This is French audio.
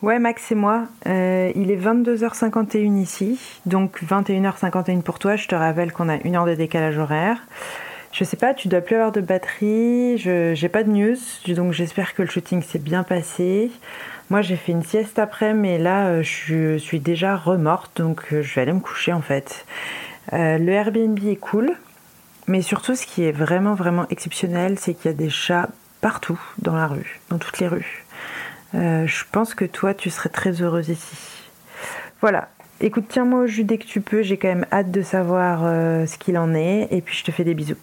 Ouais, Max et moi. Euh, il est 22h51 ici, donc 21h51 pour toi. Je te rappelle qu'on a une heure de décalage horaire. Je sais pas, tu dois plus avoir de batterie. Je j'ai pas de news, donc j'espère que le shooting s'est bien passé. Moi, j'ai fait une sieste après, mais là, euh, je suis déjà remorte, donc euh, je vais aller me coucher en fait. le Airbnb est cool, mais surtout, ce qui est vraiment vraiment exceptionnel, c'est qu'il y a des chats partout dans la rue, dans toutes les rues. Euh, je pense que toi, tu serais très heureuse ici. Voilà. Écoute, tiens-moi au jus dès que tu peux. J'ai quand même hâte de savoir euh, ce qu'il en est. Et puis, je te fais des bisous.